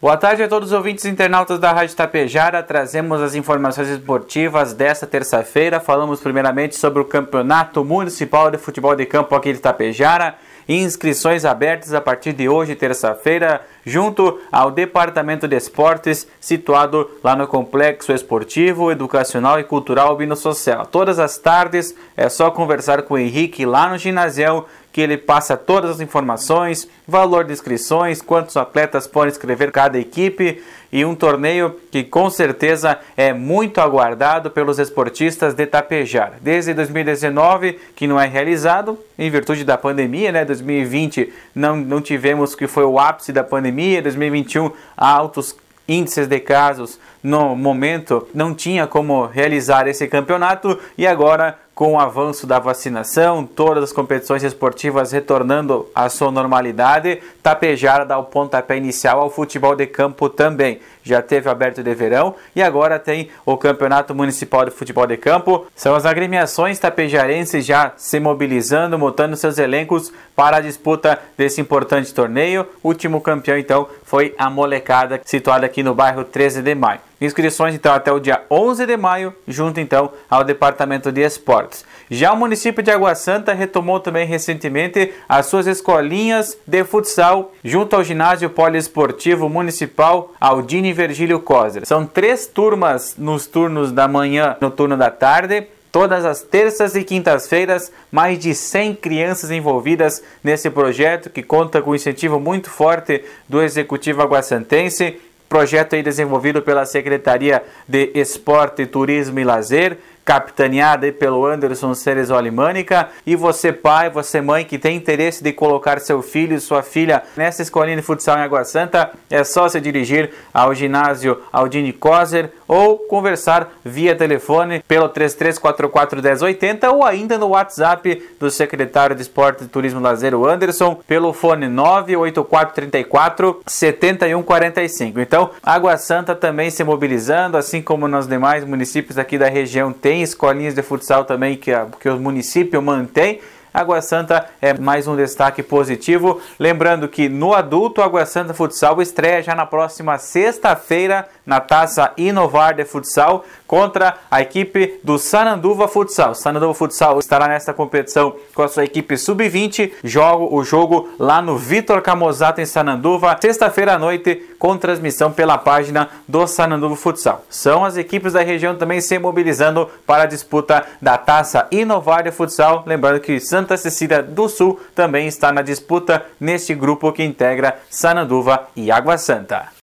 Boa tarde a todos os ouvintes internautas da Rádio Tapejara. Trazemos as informações esportivas desta terça-feira. Falamos primeiramente sobre o Campeonato Municipal de Futebol de Campo aqui de Tapejara. Inscrições abertas a partir de hoje, terça-feira, junto ao Departamento de Esportes, situado lá no Complexo Esportivo, Educacional e Cultural Bino Social. Todas as tardes é só conversar com o Henrique lá no ginásio que ele passa todas as informações, valor de inscrições, quantos atletas podem escrever cada equipe e um torneio que com certeza é muito aguardado pelos esportistas de Tapejar. Desde 2019 que não é realizado em virtude da pandemia, né? 2020 não, não tivemos que foi o ápice da pandemia, 2021 altos índices de casos no momento não tinha como realizar esse campeonato e agora com o avanço da vacinação, todas as competições esportivas retornando à sua normalidade, Tapejara dá o pontapé inicial ao futebol de campo também. Já teve aberto de verão e agora tem o Campeonato Municipal de Futebol de Campo. São as agremiações tapejarenses já se mobilizando, montando seus elencos para a disputa desse importante torneio. O último campeão então foi a molecada situada aqui no bairro 13 de Maio. Inscrições então até o dia 11 de maio, junto então ao Departamento de Esportes. Já o município de Água Santa retomou também recentemente as suas escolinhas de futsal junto ao ginásio poliesportivo municipal Aldine Virgílio Coser. São três turmas nos turnos da manhã, no turno da tarde. Todas as terças e quintas-feiras, mais de 100 crianças envolvidas nesse projeto que conta com um incentivo muito forte do Executivo Aguasantense projeto aí desenvolvido pela Secretaria de Esporte, Turismo e Lazer, capitaneada pelo Anderson Ceres Olimânica. E você, pai, você, mãe, que tem interesse de colocar seu filho e sua filha nessa escolinha de futsal em Água Santa, é só se dirigir ao ginásio Aldini Coser ou conversar via telefone pelo 33441080 ou ainda no WhatsApp do secretário de Esporte e Turismo o Anderson, pelo fone 98434 7145. Então, Água Santa também se mobilizando, assim como nos demais municípios aqui da região tem tem escolinhas de futsal também que, a, que o município mantém. Água Santa é mais um destaque positivo. Lembrando que no adulto, Água Santa Futsal estreia já na próxima sexta-feira na Taça Inovar de Futsal contra a equipe do Sananduva Futsal. Sananduva Futsal estará nesta competição com a sua equipe sub-20. Jogo o jogo lá no Vitor Camozato em Sananduva, sexta-feira à noite, com transmissão pela página do Sananduva Futsal. São as equipes da região também se mobilizando para a disputa da Taça Inovar de Futsal. Lembrando que Santa Cecília do Sul também está na disputa neste grupo que integra Sananduva e Água Santa.